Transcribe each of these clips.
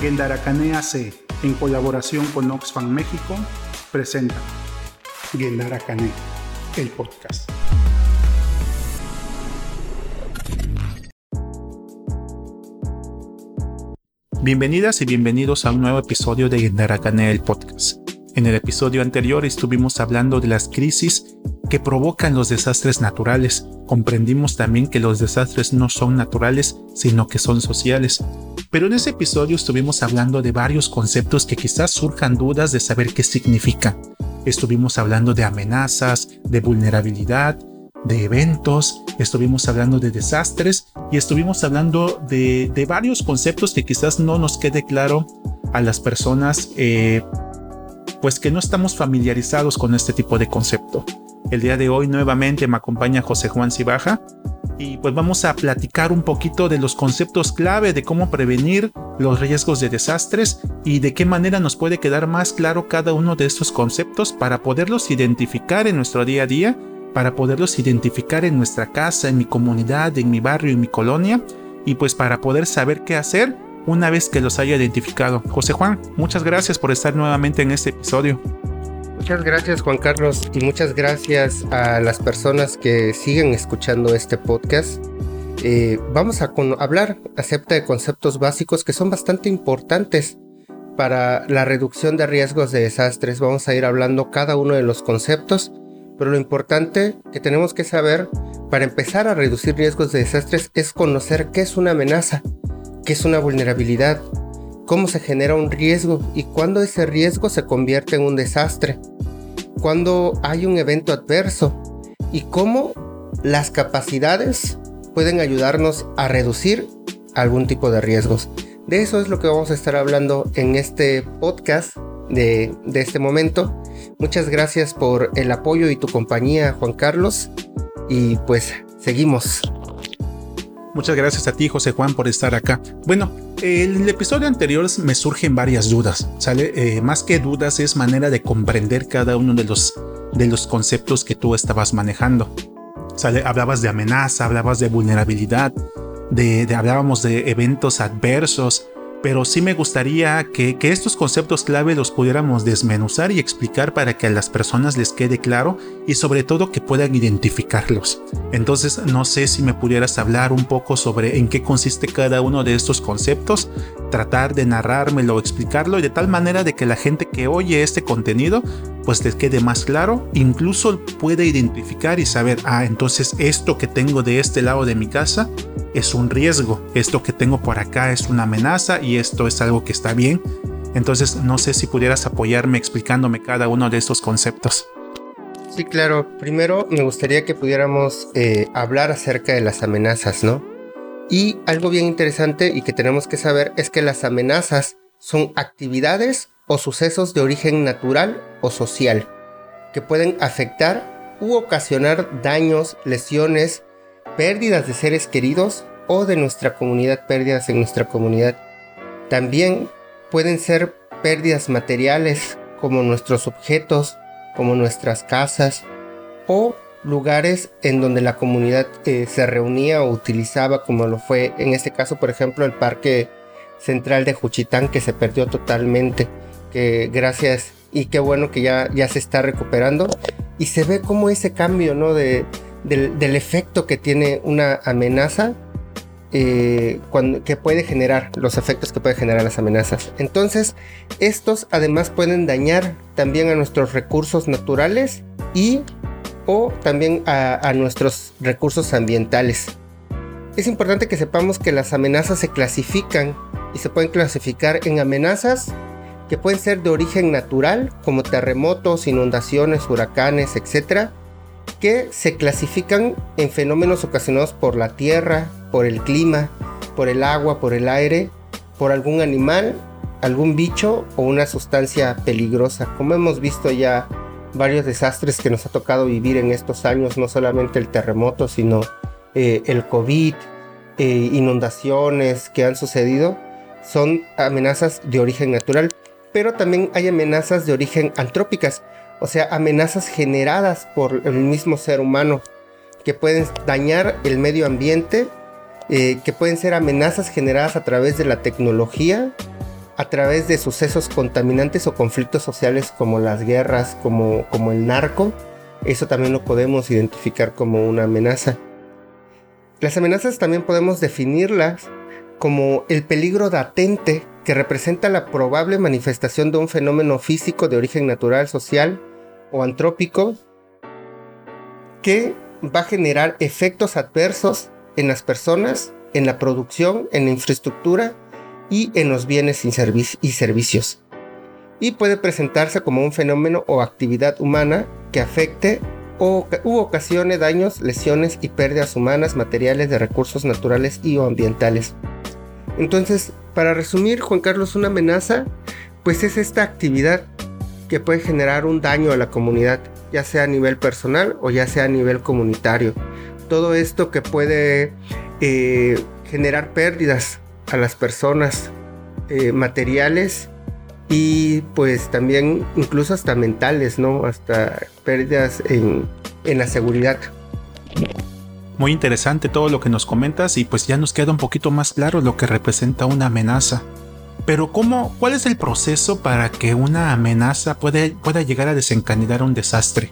Gendaracane AC, en colaboración con Oxfam México, presenta Gendaracane, el podcast. Bienvenidas y bienvenidos a un nuevo episodio de Gendaracane, el podcast. En el episodio anterior estuvimos hablando de las crisis que provocan los desastres naturales. Comprendimos también que los desastres no son naturales, sino que son sociales. Pero en ese episodio estuvimos hablando de varios conceptos que quizás surjan dudas de saber qué significan. Estuvimos hablando de amenazas, de vulnerabilidad, de eventos, estuvimos hablando de desastres y estuvimos hablando de, varios conceptos que quizás no nos quede claro a las personas eh, pues que no estamos familiarizados con este tipo de concepto. El día de hoy nuevamente me acompaña José Juan Cibaja y pues vamos a platicar un poquito de los conceptos clave de cómo prevenir los riesgos de desastres y de qué manera nos puede quedar más claro cada uno de estos conceptos para poderlos identificar en nuestro día a día, para poderlos identificar en nuestra casa, en mi comunidad, en mi barrio, en mi colonia y pues para poder saber qué hacer una vez que los haya identificado. José Juan, muchas gracias por estar nuevamente en este episodio. Muchas gracias Juan Carlos y muchas gracias a las personas que siguen escuchando este podcast. Eh, vamos a hablar acerca de conceptos básicos que son bastante importantes para la reducción de riesgos de desastres. Vamos a ir hablando cada uno de los conceptos, pero lo importante que tenemos que saber para empezar a reducir riesgos de desastres es conocer qué es una amenaza, qué es una vulnerabilidad, cómo se genera un riesgo y cuándo ese riesgo se convierte en un desastre, cuando hay un evento adverso y cómo las capacidades pueden ayudarnos a reducir algún tipo de riesgos. De eso es lo que vamos a estar hablando en este podcast de, de este momento. Muchas gracias por el apoyo y tu compañía, Juan Carlos. Y pues seguimos. Muchas gracias a ti, José Juan, por estar acá. Bueno, en el episodio anterior me surgen varias dudas, ¿sale? Eh, más que dudas es manera de comprender cada uno de los, de los conceptos que tú estabas manejando. ¿Sale? Hablabas de amenaza, hablabas de vulnerabilidad, de, hablábamos de eventos adversos, pero sí me gustaría que, estos conceptos clave los pudiéramos desmenuzar y explicar para que a las personas les quede claro y sobre todo que puedan identificarlos. Entonces no sé si me pudieras hablar un poco sobre en qué consiste cada uno de estos conceptos, tratar de narrármelo explicarlo y de tal manera de que la gente que oye este contenido pues les quede más claro, incluso puede identificar y saber, ah, entonces esto que tengo de este lado de mi casa es un riesgo, esto que tengo por acá es una amenaza y esto es algo que está bien. Entonces no sé si pudieras apoyarme explicándome cada uno de estos conceptos. Sí, claro. Primero me gustaría que pudiéramos eh, hablar acerca de las amenazas, ¿no? Y algo bien interesante y que tenemos que saber es que las amenazas son actividades o sucesos de origen natural o social que pueden afectar u ocasionar daños, lesiones, pérdidas de seres queridos o de nuestra comunidad, pérdidas en nuestra comunidad. También pueden ser pérdidas materiales como nuestros objetos, como nuestras casas o lugares en donde la comunidad eh, se reunía o utilizaba, como lo fue en este caso, por ejemplo, el Parque Central de Juchitán, que se perdió totalmente, que gracias y qué bueno que ya, ya se está recuperando y se ve como ese cambio, ¿no? De, del, efecto que tiene una amenaza eh, que puede generar, los efectos que puede generar las amenazas. Entonces, estos además pueden dañar también a nuestros recursos naturales y o también a, nuestros recursos ambientales. Es importante que sepamos que las amenazas se clasifican y se pueden clasificar en amenazas que pueden ser de origen natural, como terremotos, inundaciones, huracanes, etc., que se clasifican en fenómenos ocasionados por la tierra, por el clima, por el agua, por el aire, por algún animal, algún bicho o una sustancia peligrosa. Como hemos visto ya varios desastres que nos ha tocado vivir en estos años, no solamente el terremoto, sino eh, el COVID, eh, inundaciones que han sucedido, son amenazas de origen natural, pero también hay amenazas de origen antrópicas o sea, amenazas generadas por el mismo ser humano, que pueden dañar el medio ambiente, eh, que pueden ser amenazas generadas a través de la tecnología, a través de sucesos contaminantes o conflictos sociales como las guerras, como, como el narco, eso también lo podemos identificar como una amenaza. Las amenazas también podemos definirlas como el peligro latente que representa la probable manifestación de un fenómeno físico de origen natural, social o antrópico que va a generar efectos adversos en las personas, en la producción, en la infraestructura y en los bienes y, servicios. Y puede presentarse como un fenómeno o actividad humana que afecte o, u ocasione daños, lesiones y pérdidas humanas, materiales de recursos naturales y o ambientales. Entonces, para resumir, Juan Carlos, una amenaza, pues es esta actividad que puede generar un daño a la comunidad, ya sea a nivel personal o ya sea a nivel comunitario. Todo esto que puede eh, generar pérdidas a las personas eh, materiales y pues también incluso hasta mentales, ¿no? Hasta pérdidas en, en la seguridad. Muy interesante todo lo que nos comentas y pues ya nos queda un poquito más claro lo que representa una amenaza. Pero ¿cómo, ¿cuál es el proceso para que una amenaza puede, pueda llegar a desencadenar un desastre?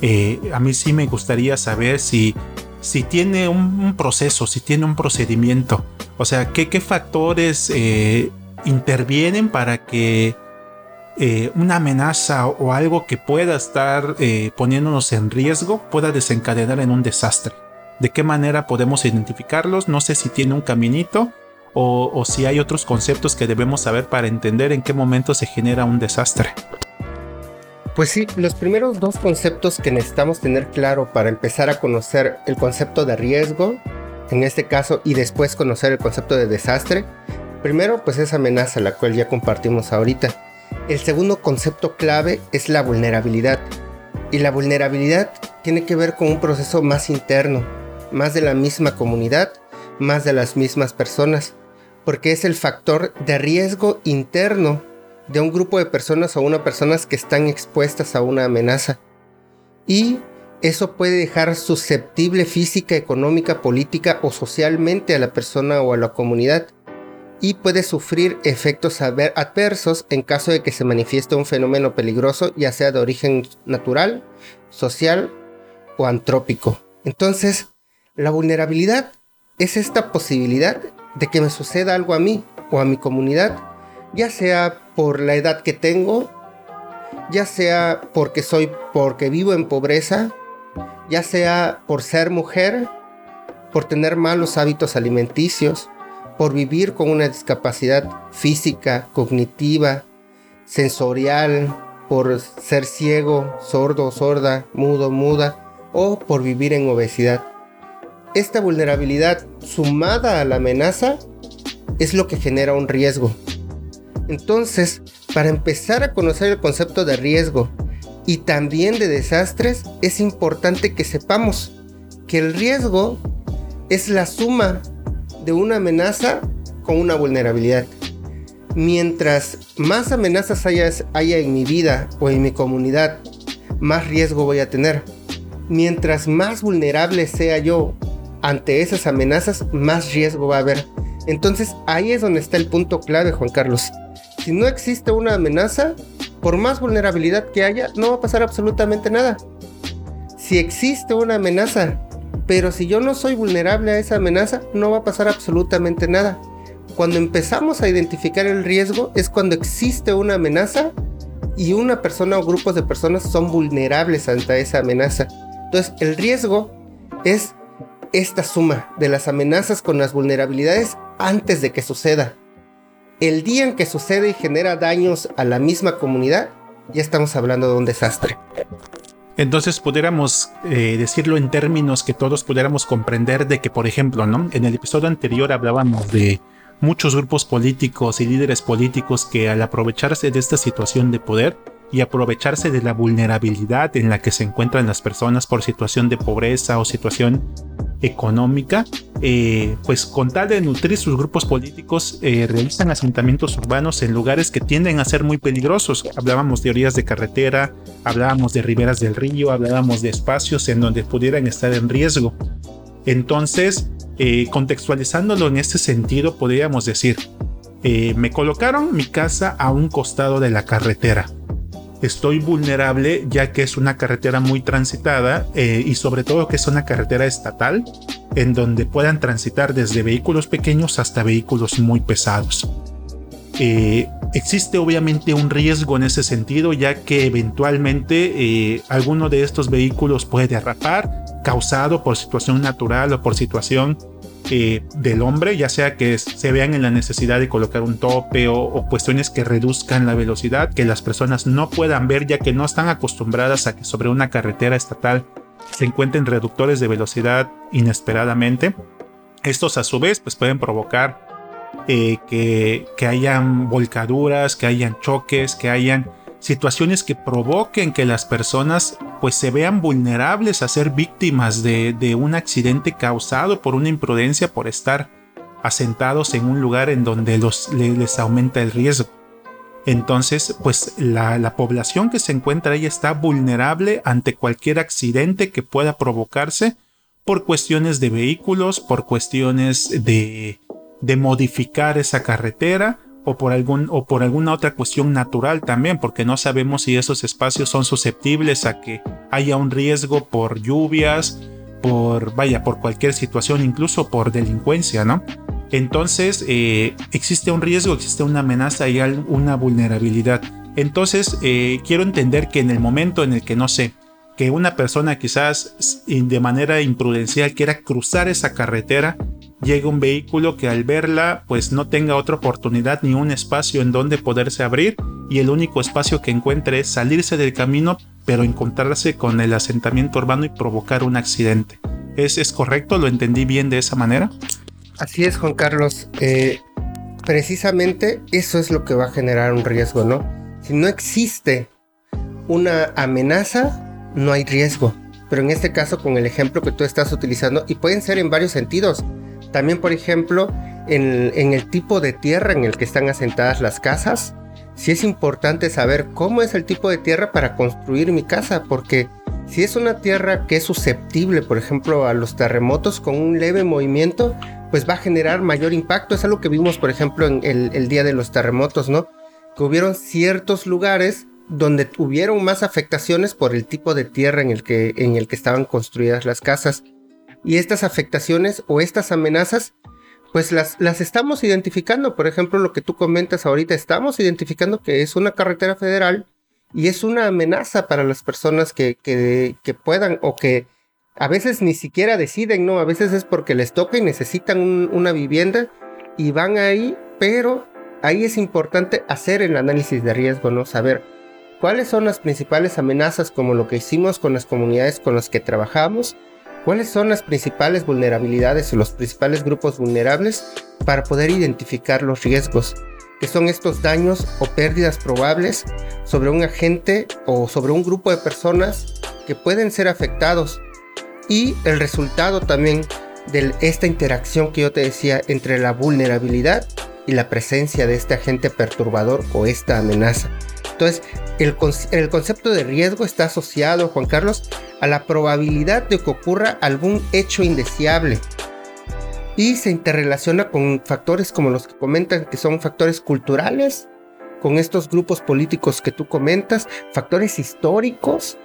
Eh, a mí sí me gustaría saber si, si tiene un, proceso, si tiene un procedimiento. O sea, ¿qué, qué factores eh, intervienen para que eh, una amenaza o algo que pueda estar poniéndonos en riesgo pueda desencadenar en un desastre? ¿De qué manera podemos identificarlos? No sé si tiene un caminito o, si hay otros conceptos que debemos saber para entender en qué momento se genera un desastre. Pues sí, los primeros dos conceptos que necesitamos tener claro para empezar a conocer el concepto de riesgo, en este caso, y después conocer el concepto de desastre. Primero, pues es amenaza, la cual ya compartimos ahorita. El segundo concepto clave es la vulnerabilidad. Y la vulnerabilidad tiene que ver con un proceso más interno, más de la misma comunidad, más de las mismas personas, porque es el factor de riesgo interno de un grupo de personas o una personas que están expuestas a una amenaza. Y eso puede dejar susceptible física, económica, política o socialmente a la persona o a la comunidad y puede sufrir efectos adversos en caso de que se manifieste un fenómeno peligroso, ya sea de origen natural, social o antrópico. Entonces, la vulnerabilidad es esta posibilidad de que me suceda algo a mí o a mi comunidad, ya sea por la edad que tengo, ya sea porque soy porque vivo en pobreza, ya sea por ser mujer, por tener malos hábitos alimenticios, por vivir con una discapacidad física, cognitiva, sensorial, por ser ciego, sordo, sorda, mudo, muda, o por vivir en obesidad. Esta vulnerabilidad sumada a la amenaza es lo que genera un riesgo. Entonces, para empezar a conocer el concepto de riesgo y también de desastres, es importante que sepamos que el riesgo es la suma de una amenaza con una vulnerabilidad. Mientras más amenazas haya, en mi vida o en mi comunidad, más riesgo voy a tener. Mientras más vulnerable sea yo ante esas amenazas, más riesgo va a haber. Entonces ahí es donde está el punto clave, Juan Carlos si no existe una amenaza, por más vulnerabilidad que haya, no va a pasar absolutamente nada. Si existe una amenaza, pero si yo no soy vulnerable a esa amenaza, no va a pasar absolutamente nada. Cuando empezamos a identificar el riesgo es cuando existe una amenaza y una persona o grupos de personas son vulnerables ante esa amenaza. Entonces el riesgo es esta suma de las amenazas con las vulnerabilidades antes de que suceda el día en que sucede y genera daños a la misma comunidad, ya estamos hablando de un desastre. Entonces pudiéramos eh, decirlo en términos que todos pudiéramos comprender de que, por ejemplo, ¿no? En el episodio anterior hablábamos de muchos grupos políticos y líderes políticos que al aprovecharse de esta situación de poder y aprovecharse de la vulnerabilidad en la que se encuentran las personas por situación de pobreza o situación económica, eh, pues con tal de nutrir sus grupos políticos, eh, realizan asentamientos urbanos en lugares que tienden a ser muy peligrosos. Hablábamos de orillas de carretera, hablábamos de riberas del río, hablábamos de espacios en donde pudieran estar en riesgo. Entonces, eh, contextualizándolo en este sentido, podríamos decir, me colocaron mi casa a un costado de la carretera. Estoy vulnerable ya que es una carretera muy transitada eh, y sobre todo que es una carretera estatal en donde puedan transitar desde vehículos pequeños hasta vehículos muy pesados. Eh, existe obviamente un riesgo en ese sentido ya que eventualmente alguno de estos vehículos puede derrapar causado por situación natural o por situación eh, del hombre, ya sea que se vean en la necesidad de colocar un tope o, cuestiones que reduzcan la velocidad, que las personas no puedan ver ya que no están acostumbradas a que sobre una carretera estatal se encuentren reductores de velocidad inesperadamente. Estos a su vez pues pueden provocar eh, que, que hayan volcaduras, que hayan choques, que hayan situaciones que provoquen que las personas pues se vean vulnerables a ser víctimas de, un accidente causado por una imprudencia por estar asentados en un lugar en donde los, les, aumenta el riesgo. Entonces, pues la, la, población que se encuentra ahí está vulnerable ante cualquier accidente que pueda provocarse por cuestiones de vehículos, por cuestiones de, de modificar esa carretera o por, algún, o por alguna otra cuestión natural también, porque no sabemos si esos espacios son susceptibles a que haya un riesgo por lluvias, por, vaya, por cualquier situación, incluso por delincuencia, ¿no? Entonces, eh, existe un riesgo, existe una amenaza y una vulnerabilidad. Entonces, eh, quiero entender que en el momento en el que, no sé, que una persona quizás de manera imprudencial quiera cruzar esa carretera, llega un vehículo que al verla pues no tenga otra oportunidad ni un espacio en donde poderse abrir y el único espacio que encuentre es salirse del camino pero encontrarse con el asentamiento urbano y provocar un accidente. ¿Es, es correcto? ¿Lo entendí bien de esa manera? Así es Juan Carlos. Eh, precisamente eso es lo que va a generar un riesgo, ¿no? Si no existe una amenaza, no hay riesgo. Pero en este caso, con el ejemplo que tú estás utilizando, y pueden ser en varios sentidos, también, por ejemplo, en, el tipo de tierra en el que están asentadas las casas, sí es importante saber cómo es el tipo de tierra para construir mi casa, porque si es una tierra que es susceptible, por ejemplo, a los terremotos con un leve movimiento, pues va a generar mayor impacto. Es algo que vimos, por ejemplo, en el, día de los terremotos, ¿no? Que hubieron ciertos lugares donde tuvieron más afectaciones por el tipo de tierra en el que, en el que estaban construidas las casas. Y estas afectaciones o estas amenazas, pues las, las estamos identificando. Por ejemplo, lo que tú comentas ahorita, estamos identificando que es una carretera federal y es una amenaza para las personas que, que, puedan o que a veces ni siquiera deciden, ¿no? A veces es porque les toca y necesitan una vivienda y van ahí, pero ahí es importante hacer el análisis de riesgo, ¿no? Saber cuáles son las principales amenazas como lo que hicimos con las comunidades con las que trabajamos ¿Cuáles son las principales vulnerabilidades o los principales grupos vulnerables para poder identificar los riesgos? que son estos daños o pérdidas probables sobre un agente o sobre un grupo de personas que pueden ser afectados y el resultado también de esta interacción que yo te decía entre la vulnerabilidad y la presencia de este agente perturbador o esta amenaza. Entonces, el, el, concepto de riesgo está asociado, Juan Carlos, a la probabilidad de que ocurra algún hecho indeseable. Y se interrelaciona con factores como los que comentan, que son factores culturales, con estos grupos políticos que tú comentas, factores históricos,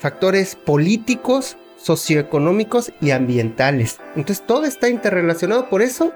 factores políticos, socioeconómicos y ambientales. Entonces todo está interrelacionado, por eso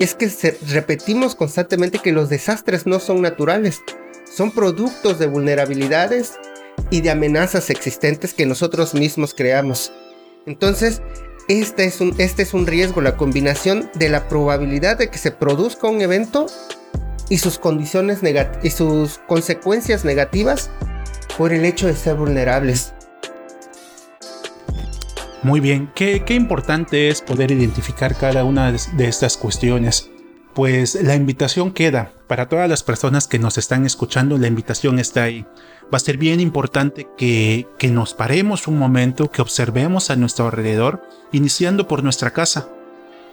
es que repetimos constantemente que los desastres no son naturales, son productos de vulnerabilidades y de amenazas existentes que nosotros mismos creamos. Entonces, este es un, este es un riesgo, la combinación de la probabilidad de que se produzca un evento y sus condiciones y sus consecuencias negativas por el hecho de ser vulnerables. Muy bien, qué, qué importante es poder identificar cada una de estas cuestiones pues la invitación queda. Para todas las personas que nos están escuchando, la invitación está ahí. Va a ser bien importante que, que nos paremos un momento, que observemos a nuestro alrededor, iniciando por nuestra casa,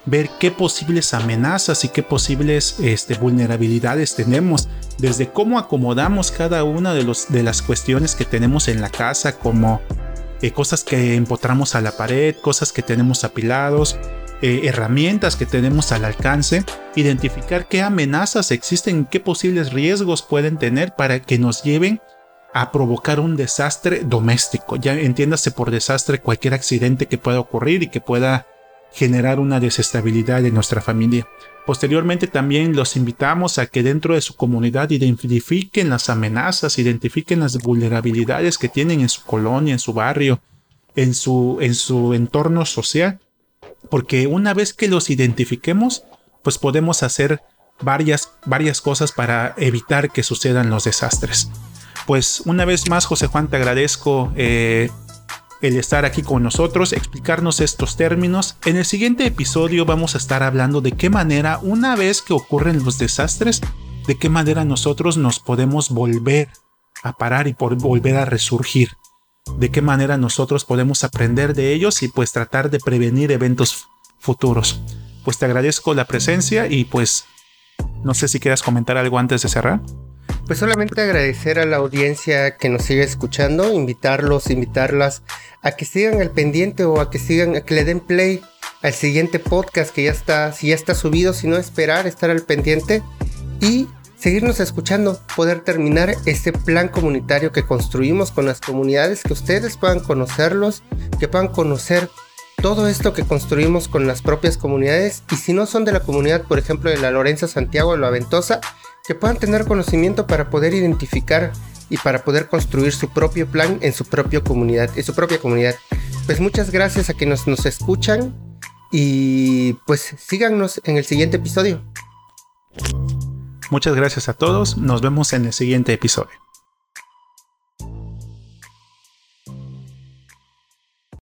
ver qué posibles amenazas y qué posibles este, vulnerabilidades tenemos, desde cómo acomodamos cada una de, los, de las cuestiones que tenemos en la casa, como eh, cosas que empotramos a la pared, cosas que tenemos apilados, eh, herramientas que tenemos al alcance, identificar qué amenazas existen, qué posibles riesgos pueden tener para que nos lleven a provocar un desastre doméstico. Ya entiéndase por desastre cualquier accidente que pueda ocurrir y que pueda generar una desestabilidad en nuestra familia. Posteriormente también los invitamos a que dentro de su comunidad identifiquen las amenazas, identifiquen las vulnerabilidades que tienen en su colonia, en su barrio, en su, en su entorno social. Porque una vez que los identifiquemos, pues podemos hacer varias, varias cosas para evitar que sucedan los desastres. Pues una vez más, José Juan, te agradezco eh, el estar aquí con nosotros, explicarnos estos términos. En el siguiente episodio vamos a estar hablando de qué manera, una vez que ocurren los desastres, de qué manera nosotros nos podemos volver a parar y por volver a resurgir. De qué manera nosotros podemos aprender de ellos y pues tratar de prevenir eventos futuros. Pues te agradezco la presencia y pues no sé si quieras comentar algo antes de cerrar. Pues solamente agradecer a la audiencia que nos sigue escuchando, invitarlos, invitarlas a que sigan al pendiente o a que sigan, a que le den play al siguiente podcast que ya está, si ya está subido, si no esperar, estar al pendiente y seguirnos escuchando, poder terminar este plan comunitario que construimos con las comunidades, que ustedes puedan conocerlos, que puedan conocer todo esto que construimos con las propias comunidades y si no son de la comunidad, por ejemplo, de la Lorenza Santiago o la Ventosa, que puedan tener conocimiento para poder identificar y para poder construir su propio plan en su propia comunidad, en su propia comunidad. Pues muchas gracias a quienes nos escuchan y pues síganos en el siguiente episodio. Muchas gracias a todos, nos vemos en el siguiente episodio.